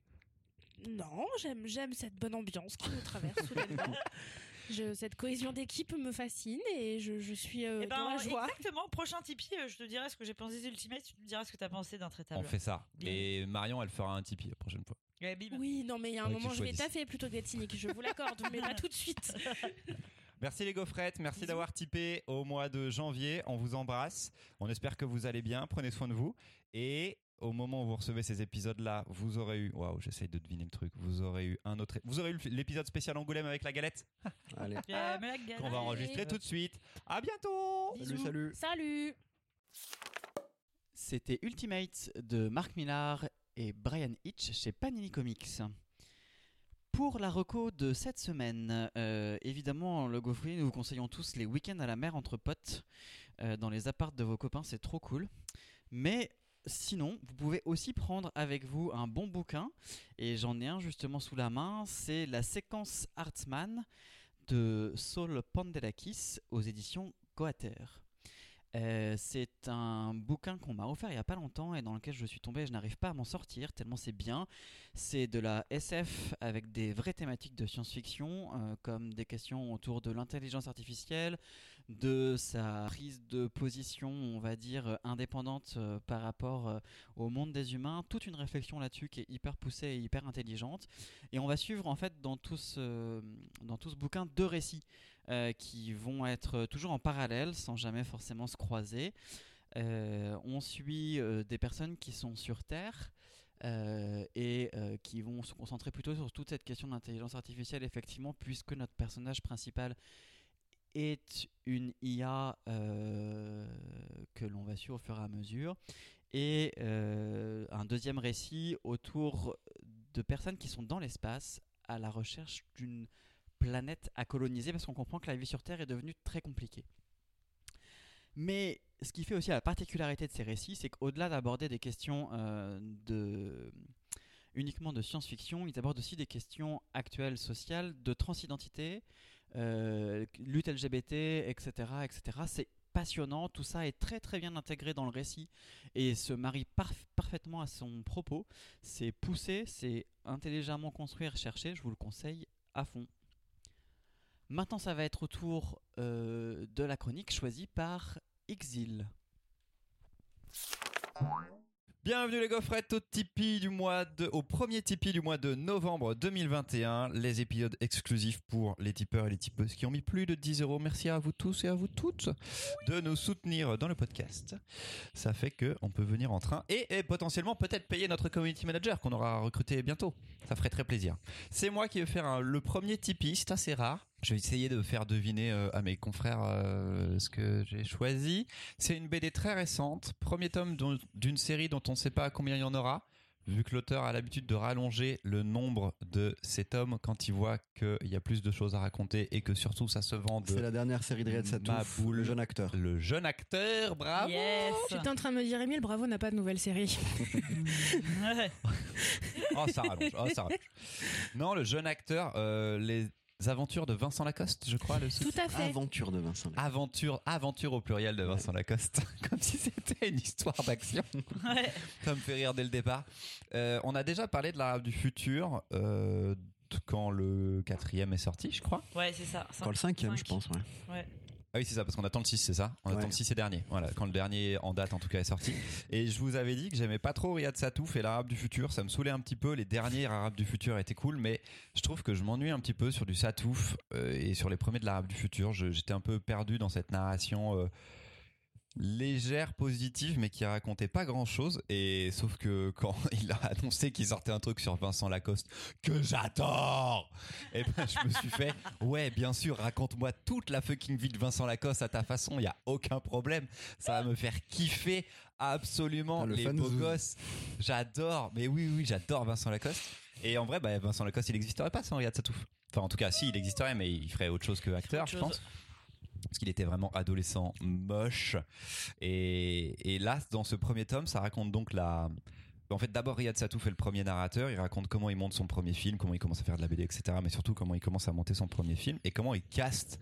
S5: Non, j'aime, j'aime cette bonne ambiance qui nous traverse soudainement. *laughs* Je, cette cohésion d'équipe me fascine et je, je suis euh,
S4: Eh ben,
S5: dans la joie.
S4: exactement. Prochain Tipeee, euh, je te dirai ce que j'ai pensé d'Ultimate. Tu me diras ce que t'as pensé d'un
S3: On fait ça. Et Marion elle fera un Tipeee la prochaine fois.
S4: Ouais, bim.
S5: Oui, non, mais il y a un
S3: Ouais,
S5: moment, je vais taffer plutôt que d'être cynique. Je vous l'accorde, mais pas tout de suite. *laughs*
S3: Merci les gaufrettes, merci d'avoir typé au mois de janvier. On vous embrasse. On espère que vous allez bien. Prenez soin de vous. Et au moment où vous recevez ces épisodes-là, vous aurez eu. Waouh, j'essaye de deviner le truc. Vous aurez eu un autre. Vous aurez eu l'épisode spécial Angoulême avec la galette *laughs*
S2: Allez.
S4: Mais la
S3: qu'on va enregistrer tout de suite. À bientôt.
S2: Salut, salut.
S5: Salut
S7: C'était Ultimate de Mark Millar et Brian Hitch chez Panini Comics. Pour la reco de cette semaine, euh, évidemment, le gaufrier, nous vous conseillons tous les week-ends à la mer entre potes, euh, dans les apparts de vos copains, c'est trop cool. Mais sinon, vous pouvez aussi prendre avec vous un bon bouquin, et j'en ai un justement sous la main, c'est la séquence Artsman de Saul Pandelakis aux éditions Coater. Euh, c'est un bouquin qu'on m'a offert il n'y a pas longtemps et dans lequel je suis tombé et je n'arrive pas à m'en sortir tellement c'est bien. C'est de la SF avec des vraies thématiques de science-fiction euh, comme des questions autour de l'intelligence artificielle, de sa prise de position, on va dire, euh, indépendante euh, par rapport euh, au monde des humains. Toute une réflexion là-dessus qui est hyper poussée et hyper intelligente. Et on va suivre en fait dans tout ce, dans tout ce bouquin deux récits qui vont être toujours en parallèle sans jamais forcément se croiser. On suit des personnes qui sont sur Terre et qui vont se concentrer plutôt sur toute cette question d'intelligence artificielle, effectivement, puisque notre personnage principal est une IA euh, que l'on va suivre au fur et à mesure. Et euh, un deuxième récit autour de personnes qui sont dans l'espace à la recherche d'une planète à coloniser parce qu'on comprend que la vie sur Terre est devenue très compliquée. Mais ce qui fait aussi la particularité de ces récits, c'est qu'au-delà d'aborder des questions euh, de uniquement de science-fiction, ils abordent aussi des questions actuelles, sociales, de transidentité, euh, lutte LGBT, etc., etc. C'est passionnant, tout ça est très très bien intégré dans le récit et se marie parf- parfaitement à son propos. C'est poussé, c'est intelligemment construit et recherché, je vous le conseille à fond. Maintenant, ça va être au tour euh, de la chronique choisie par Exil.
S3: Bienvenue les gaufrettes au Tipeee du mois de, au premier Tipeee du mois de novembre 2021. Les épisodes exclusifs pour les tipeurs et les tipeuses qui ont mis plus de 10 euros. Merci à vous tous et à vous toutes de nous soutenir dans le podcast. Ça fait que on peut venir en train et, potentiellement peut-être payer notre community manager qu'on aura recruté bientôt. Ça ferait très plaisir. C'est moi qui vais faire le premier Tipeee. C'est assez rare. Je vais essayer de faire deviner euh, à mes confrères euh, ce que j'ai choisi. C'est une BD très récente, premier tome d'une série dont on ne sait pas combien il y en aura, vu que l'auteur a l'habitude de rallonger le nombre de ces tomes quand il voit qu'il y a plus de choses à raconter et que surtout ça se vend
S2: C'est la dernière série de Riyad Satouf, le jeune acteur.
S3: le jeune acteur, bravo
S4: Yes.
S5: J'étais en train de me dire, Emile, bravo, n'a pas de nouvelle série. *laughs*
S4: Ouais.
S3: Oh, ça rallonge, oh, ça rallonge. Non, le jeune acteur, euh, les aventures de Vincent Lacoste, je crois, le sous-
S5: Tout à fait.
S2: Aventure de Vincent.
S3: Aventure, aventure au pluriel de Vincent Lacoste, *laughs* comme si c'était une histoire d'action.
S4: Ouais. *laughs*
S3: Ça me fait rire dès le départ. Euh, on a déjà parlé de l'arabe du futur euh, quand le quatrième est sorti, je crois.
S4: Ouais, c'est ça.
S2: Quand le cinquième, je pense, ouais.
S4: Ouais.
S3: Ah oui, c'est ça, parce qu'on attend le 6, c'est ça? On attend le 6 et dernier. Voilà, quand le dernier en date, en tout cas, est sorti. *laughs* Et je vous avais dit que j'aimais pas trop Riyad Satouf et l'arabe du futur. Ça me saoulait un petit peu. Les derniers arabes du futur étaient cool, mais je trouve que je m'ennuie un petit peu sur du Satouf euh, et sur les premiers de l'arabe du futur. J'étais un peu perdu dans cette narration. euh, légère, positive, mais qui racontait pas grand chose. Et sauf que quand *laughs* il a annoncé qu'il sortait un truc sur Vincent Lacoste, que j'adore, et ben je me suis fait, *laughs* ouais, bien sûr, raconte-moi toute la fucking vie de Vincent Lacoste à ta façon, il y a aucun problème. Ça va me faire kiffer absolument
S2: le
S3: les beaux gosses. J'adore, mais oui, oui, j'adore Vincent Lacoste. Et en vrai, bah, Vincent Lacoste, il n'existerait pas sans Riyad Satouf. Enfin, en tout cas, si, il existerait, mais il ferait autre chose que acteur, je
S4: chose.
S3: pense. Parce qu'il était vraiment adolescent moche. Et, là, dans ce premier tome, ça raconte donc la. En fait, d'abord, Riyad Satouf est le premier narrateur. Il raconte comment il monte son premier film, comment il commence à faire de la BD, etc. Mais surtout, comment il commence à monter son premier film et comment il caste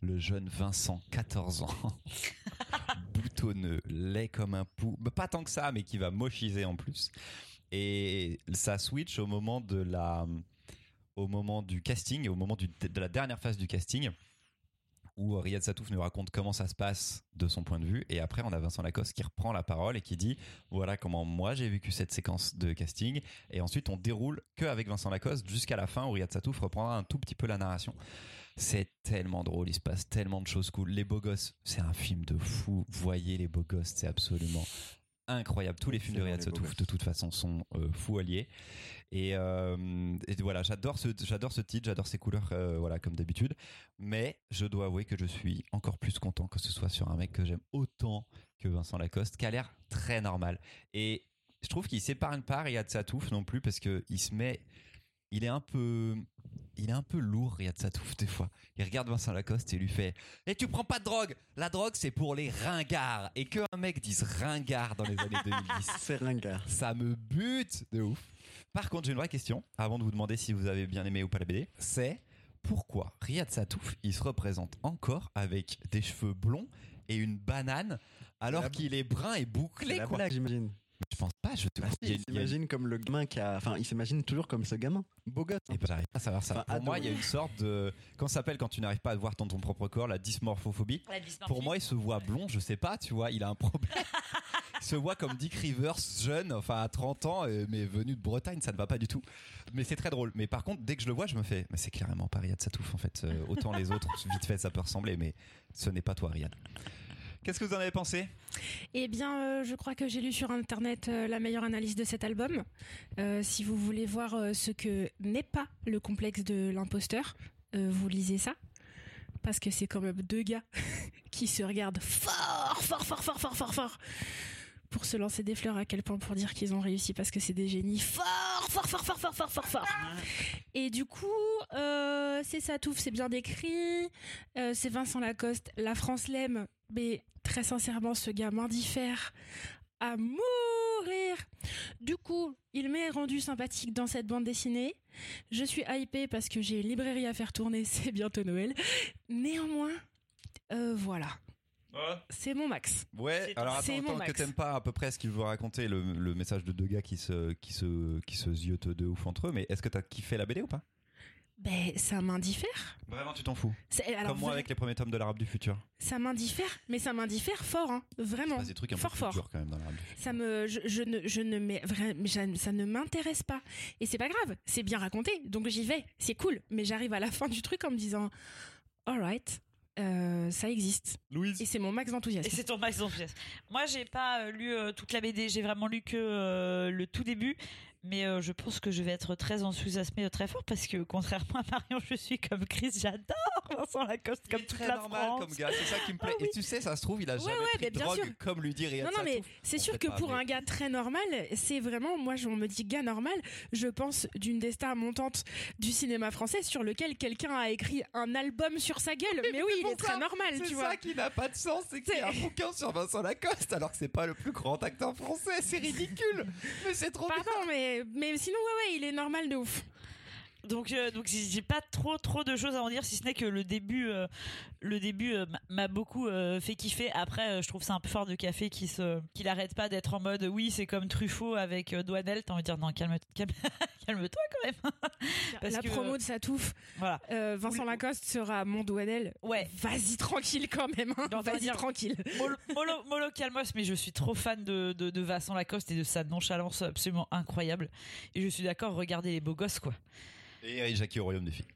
S3: le jeune Vincent, 14 ans, *laughs* boutonneux, laid comme un pou. Bah, Pas tant que ça, mais qui va mochiser en plus. Et ça switch au moment de la, au moment du casting, au moment de la dernière phase du casting, où Riyad Satouf nous raconte comment ça se passe de son point de vue. Et après, on a Vincent Lacoste qui reprend la parole et qui dit voilà comment moi j'ai vécu cette séquence de casting. Et ensuite, on déroule que avec Vincent Lacoste jusqu'à la fin où Riyad Satouf reprendra un tout petit peu la narration. C'est tellement drôle, il se passe tellement de choses cool. Les beaux gosses, c'est un film de fou. Voyez les beaux gosses, c'est absolument incroyable. Tous les films de Riyad Satouf, de toute façon, sont euh, fous alliés. Et, euh, et voilà, j'adore ce, j'adore ce titre, j'adore ses couleurs, euh, voilà, comme d'habitude. Mais je dois avouer que je suis encore plus content que ce soit sur un mec que j'aime autant que Vincent Lacoste, qui a l'air très normal. Et je trouve qu'il s'épargne pas Riyad Satouf non plus parce que il se met, il est un peu, il est un peu lourd Riyad Satouf des fois. Il regarde Vincent Lacoste et lui fait, et tu prends pas de drogue. La drogue c'est pour les ringards. Et que un mec dise ringard dans les années 2010 *laughs*
S2: C'est ringard.
S3: ça me bute de ouf. Par contre, j'ai une vraie question, avant de vous demander si vous avez bien aimé ou pas la BD, c'est pourquoi Riyad Satouf, il se représente encore avec des cheveux blonds et une banane, alors qu'il est brun et bouclé, quoi.
S2: j'imagine.
S3: Je pense pas, je te
S2: si,
S3: il
S2: s'imagine comme le gamin qui a. Enfin, il s'imagine toujours comme ce gamin. Beau gosse. hein.
S3: Eh ben, j'arrive pas à savoir ça.
S2: Enfin,
S3: Pour moi, il y a une sorte de. Comment ça s'appelle quand tu n'arrives pas à te voir dans ton propre corps, la dysmorphophobie?
S4: La.
S3: Pour moi, il se voit blond, je sais pas, tu vois, il a un problème. *laughs* il se voit comme Dick Rivers, jeune, enfin à 30 ans, euh, mais venu de Bretagne, ça ne va pas du tout. Mais c'est très drôle. Mais par contre, dès que je le vois, je me fais, mais c'est clairement pas Riyad Satouf en fait. Euh, autant les autres, vite fait, ça peut ressembler, mais ce n'est pas toi, Riyad. Qu'est-ce que vous en avez pensé?
S5: Eh bien, euh, je crois que j'ai lu sur Internet euh, la meilleure analyse de cet album. Euh, si vous voulez voir euh, ce que n'est pas le complexe de l'imposteur, euh, vous lisez ça. Parce que c'est quand même deux gars *laughs* qui se regardent fort, fort, fort, fort, fort, fort, fort. Pour se lancer des fleurs à quel point pour dire qu'ils ont réussi parce que c'est des génies fort, fort, fort, fort, fort, fort, fort, fort. Et du coup, euh, c'est Satouf, c'est bien décrit. Euh, c'est Vincent Lacoste. La France l'aime, mais très sincèrement, ce gars m'indiffère à mourir. Du coup, il m'est rendu sympathique dans cette bande dessinée. Je suis hypée parce que j'ai une librairie à faire tourner, *laughs* c'est bientôt Noël. Néanmoins, euh, voilà, c'est mon max.
S3: Ouais, alors attends, que t'aimes pas à peu près ce qu'il veut raconter, le, le message de deux gars qui se, qui se, qui se ziotent de ouf entre eux, mais est-ce que t'as kiffé la BD ou pas?
S5: Ben, ça m'indiffère.
S3: Vraiment, tu t'en fous
S5: C'est- Alors,
S3: Comme moi avec les premiers tomes de l'Arabe du futur.
S5: ça m'indiffère, mais ça m'indiffère fort, hein, vraiment.
S3: Des trucs un
S5: fort,
S3: peu
S5: fort.
S3: plus durs quand même dans l'Arabe du futur.
S5: Ça me, je, je ne, je ne mets vraiment, ça ne m'intéresse pas. Et c'est pas grave, c'est bien raconté, donc j'y vais, c'est cool. Mais j'arrive à la fin du truc en me disant, alright, euh, ça existe.
S3: Louise
S5: Et c'est mon max d'enthousiasme.
S4: Et c'est ton max d'enthousiasme. Moi, j'ai pas euh, lu euh, toute la BD, j'ai vraiment lu que euh, le tout début. Mais euh, je pense que je vais être très enthousiasmée très fort parce que contrairement à Marion, je suis comme Chris, j'adore Vincent Lacoste comme toute
S3: très
S4: la
S3: normal
S4: France.
S3: comme gars, c'est ça qui me plaît.
S5: Ah oui.
S3: Et tu sais, ça se trouve, il a
S5: Ouais,
S3: jamais
S5: ouais,
S3: pris
S5: mais
S3: de
S5: bien
S3: drogue
S5: sûr.
S3: comme lui dit Riyad
S5: Non, non, mais c'est sûr que pour
S3: mais-
S5: un gars très normal, c'est vraiment, moi, je- on me dit gars normal, je pense d'une des stars montantes du cinéma français sur lequel quelqu'un a écrit un album sur sa gueule. Mais, oui, il est très
S3: ça,
S5: normal,
S3: C'est
S5: tu
S3: ça
S5: vois.
S3: qui n'a pas de sens, c'est qu'il y a un bouquin sur Vincent Lacoste alors que c'est pas le plus grand acteur français, c'est ridicule. *laughs* mais c'est trop bien.
S5: Pardon, mais, sinon, ouais, ouais, il est normal de ouf.
S4: Donc, euh, donc j'ai pas trop trop de choses à en dire si ce n'est que le début, euh, le début euh, m'a- beaucoup euh, fait kiffer. Après, je trouve ça un peu fort de café qui se, qu'il arrête pas d'être en mode oui c'est comme Truffaut avec Douanel. T'as envie de dire non calme, calme, calme-toi quand même. *laughs* Parce
S5: la
S4: que-
S5: promo de Satouf,
S4: Voilà.
S5: euh, Vincent
S4: Oui.
S5: Lacoste sera mon Douanel.
S4: Ouais.
S5: Vas-y tranquille quand même. hein. Vas-y
S4: dire-
S5: tranquille.
S4: Molo, *laughs* Molo, Molo Calmos, mais je suis trop fan de, de, de Vincent Lacoste et de sa nonchalance absolument incroyable. Et je suis d'accord, regardez les beaux gosses quoi.
S3: Et Jackie au royaume des filles.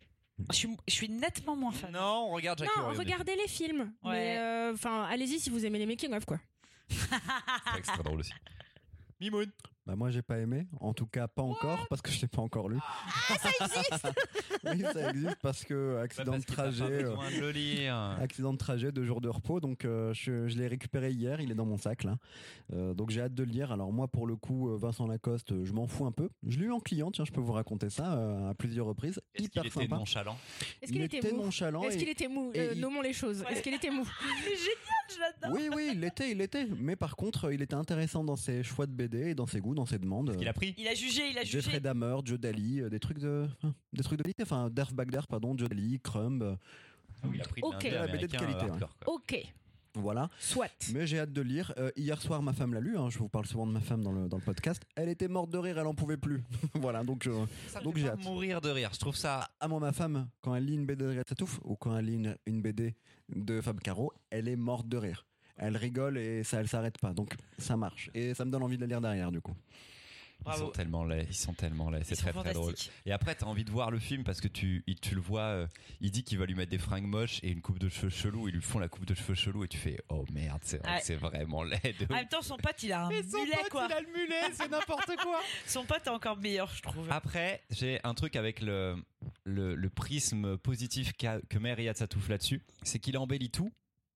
S4: Je suis, je suis nettement moins fan.
S3: Non, on regarde Jackie au
S5: Non,
S3: royaume
S5: regardez les films.
S4: Ouais.
S5: Euh, enfin, allez-y si vous aimez les making of quoi.
S3: C'est très drôle aussi. Mimoun.
S2: Bah, moi, j'ai pas aimé. En tout cas, pas encore, parce que je l'ai pas encore lu.
S5: Ah, ça existe *laughs*
S2: oui, ça existe parce que accident
S3: Parce
S2: de
S3: pas
S2: trajet. euh,
S3: besoin de le lire.
S2: Accident de trajet, deux jours de repos. Donc, euh, je, je l'ai récupéré hier. Il est dans mon sac, là. Euh, donc, j'ai hâte de le lire. Alors, moi, pour le coup, euh, Vincent Lacoste, euh, je m'en fous un peu. Je l'ai eu en client, tiens, je peux vous raconter ça euh, à plusieurs reprises.
S3: Est-ce
S2: Hyper
S3: qu'il était
S2: sympa.
S3: nonchalant
S5: Est-ce qu'il
S2: il
S5: était,
S2: était
S5: mou
S2: nonchalant.
S5: Est-ce qu'il était mou
S2: et
S5: Euh,
S2: il-
S5: Nommons les choses. Est-ce qu'il était mou *laughs*
S4: génial, j'adore.
S2: Oui, oui, il l'était, il l'était. Mais par contre, il était intéressant dans ses choix de BD, et dans ses goûts, dans ses demandes.
S3: Il a pris
S4: Il a jugé, il a jugé.
S2: Jeffrey Dahmer, Joe Daly, euh, des trucs de, enfin, des trucs de qualité. Enfin, Darth Bagdad, pardon, Joe Daly, Crumb, euh,
S3: Ah oui, il a pris de
S5: Ok.
S3: l'indé
S2: La BD de
S3: américain,
S2: qualité,
S3: euh,
S2: ouais.
S3: hardcore, quoi.
S5: Ok,
S2: voilà.
S5: soit.
S2: Mais j'ai hâte de lire. Euh, hier soir, ma femme l'a lu. hein, je vous parle souvent de ma femme dans le, dans le podcast. Elle était morte de rire, elle en pouvait plus. *laughs* voilà, donc
S3: Ça me
S2: Donc
S3: fait
S2: j'ai
S3: pas
S2: hâte.
S3: mourir de rire. Je trouve ça.
S2: à moi, ma femme, quand elle lit une BD de Satouf ou quand elle lit une, une BD de Fab Caro, elle est morte de rire. Elle rigole et ça, elle s'arrête pas. Donc ça marche. Et ça me donne envie de la lire derrière, du coup.
S3: Ils sont tellement laids. Ils sont tellement laids. C'est très très drôle. Et après, t'as envie de voir le film parce que tu, il- tu le vois. euh, il dit qu'il va lui mettre des fringues moches et une coupe de cheveux chelou. Ils lui font la coupe de cheveux chelou et tu fais oh merde, c'est vrai
S4: Ouais.
S3: que c'est vraiment laid.
S4: En même temps, son pote, il a un mulet, quoi.
S3: a le mulet, c'est n'importe quoi. *laughs*
S4: Son pote est encore meilleur, je trouve.
S3: Après, j'ai un truc avec le, le, le prisme positif qu'a- que met Riyad Satouf là-dessus, c'est qu'il embellit tout.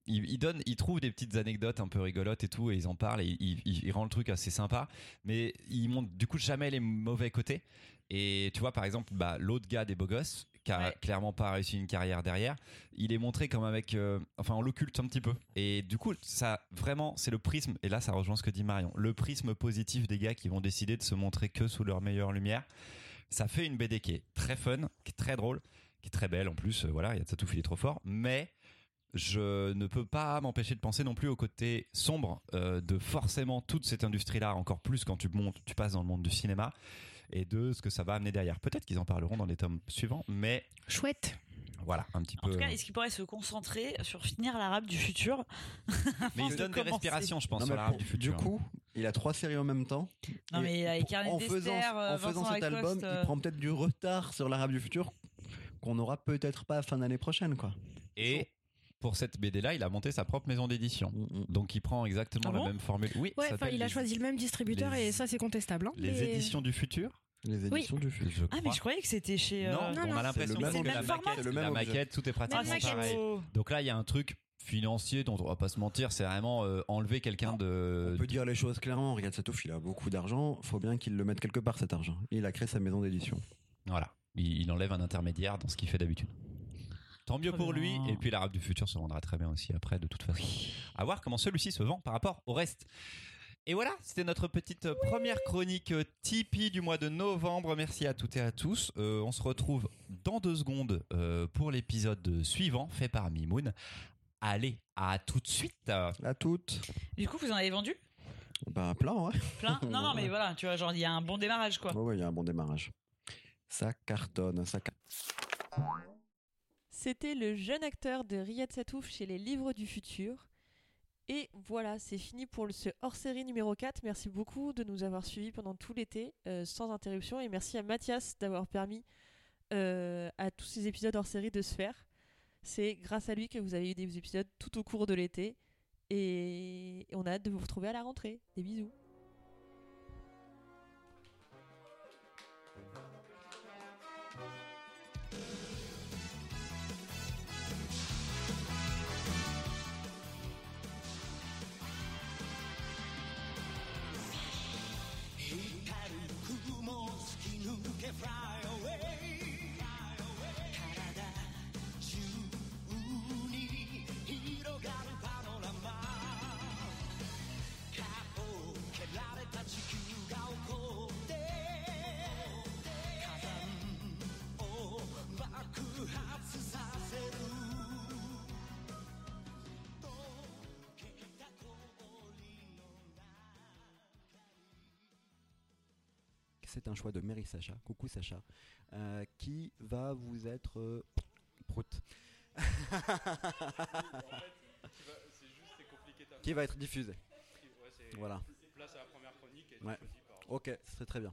S3: Il, il donne, il trouve des petites anecdotes un peu rigolotes et tout, et ils en parlent, et il, il- il rend le truc assez sympa, mais il montre du coup jamais les mauvais côtés. Et tu vois, par exemple, bah, l'autre gars des beaux gosses, qui a
S4: Ouais.
S3: clairement pas réussi une carrière derrière, il est montré comme avec, euh, enfin, on l'occulte un petit peu. Et du coup, ça vraiment, c'est le prisme. Et là, ça rejoint ce que dit Marion, le prisme positif des gars qui vont décider de se montrer que sous leur meilleure lumière. Ça fait une BD qui est très fun, qui est très drôle, qui est très belle en plus. euh, voilà, il y a de Satouf, il est trop fort. Mais je ne peux pas m'empêcher de penser non plus au côté sombre euh, de forcément toute cette industrie-là, encore plus quand tu montes, tu passes dans le monde du cinéma et de ce que ça va amener derrière. Peut-être qu'ils en parleront dans les tomes suivants, mais
S5: Chouette.
S3: voilà, un petit
S4: En
S3: peu.
S4: tout cas, est-ce qu'il pourrait se concentrer sur finir l'arabe du futur *laughs*
S3: mais
S4: avant
S3: il se
S4: de
S3: donne des respirations, je pense,
S2: Non,
S3: sur l'arabe du futur.
S2: Du coup, il a trois séries en même temps.
S4: Non, mais avec
S2: pour-
S4: Carnet
S2: en faisant,
S4: d'Esther, euh,
S2: en faisant cet album,
S4: euh,
S2: il prend peut-être du retard sur l'arabe du futur qu'on n'aura peut-être pas fin d'année prochaine, quoi.
S3: Et pour cette BD-là, il a monté sa propre maison d'édition.
S2: Mm, mm.
S3: Donc il prend exactement
S4: Ah
S3: la même formule. Oui,
S5: Ouais,
S3: ça
S5: il a choisi le même distributeur
S3: les-
S5: et ça, c'est contestable. hein.
S3: les
S5: Mais-
S3: éditions du futur.
S2: Les
S5: Oui.
S2: éditions du futur.
S3: Je
S4: Ah, mais je croyais que c'était chez. euh,
S3: Non,
S5: Non,
S3: on
S5: non.
S3: a l'impression que la maquette,
S2: C'est le même
S3: la maquette, tout est
S5: Même
S3: pratiquement pareil.
S4: Oh.
S3: Donc là, il y a un truc financier dont on va pas se mentir, c'est vraiment euh, enlever quelqu'un de.
S2: On peut dire les choses clairement. Regarde Satouf, il a beaucoup d'argent. Faut bien qu'il le mette quelque part cet argent. Il a créé sa maison d'édition.
S3: Voilà, il, il enlève un intermédiaire dans ce qu'il fait d'habitude. Tant mieux
S4: Très
S3: pour lui, et puis l'arabe du futur se vendra très bien aussi après, de toute façon. À voir comment celui-ci se vend par rapport au reste. Et voilà, c'était notre petite euh, première chronique euh, Tipeee du mois de novembre. Merci à toutes et à tous. Euh, on se retrouve dans deux secondes euh, pour l'épisode suivant fait par Mimoun. Allez, à tout de suite.
S2: À toutes.
S4: Du coup, vous en avez vendu?
S2: Bah, plein, ouais.
S4: plein? Non, non, mais *laughs* voilà, tu vois, genre, il y a un bon démarrage, quoi.
S2: Ouais, ouais, il y a un bon démarrage. Ça cartonne, ça cartonne.
S8: C'était le jeune acteur de Riyad Satouf chez les Livres du Futur. Et voilà, c'est fini pour ce hors-série numéro 4. Merci beaucoup de nous avoir suivis pendant tout l'été, euh, sans interruption. Et merci à Mathias d'avoir permis euh, à tous ces épisodes hors-série de se faire. C'est grâce à lui que vous avez eu des épisodes tout au cours de l'été. Et on a hâte de vous retrouver à la rentrée. Des bisous. crowd.
S2: C'est un choix de Mary Sacha. Coucou Sacha. euh, qui va vous être. euh, prout? *laughs* qui va être diffusé? Voilà. Ouais. Ok, c'est très bien.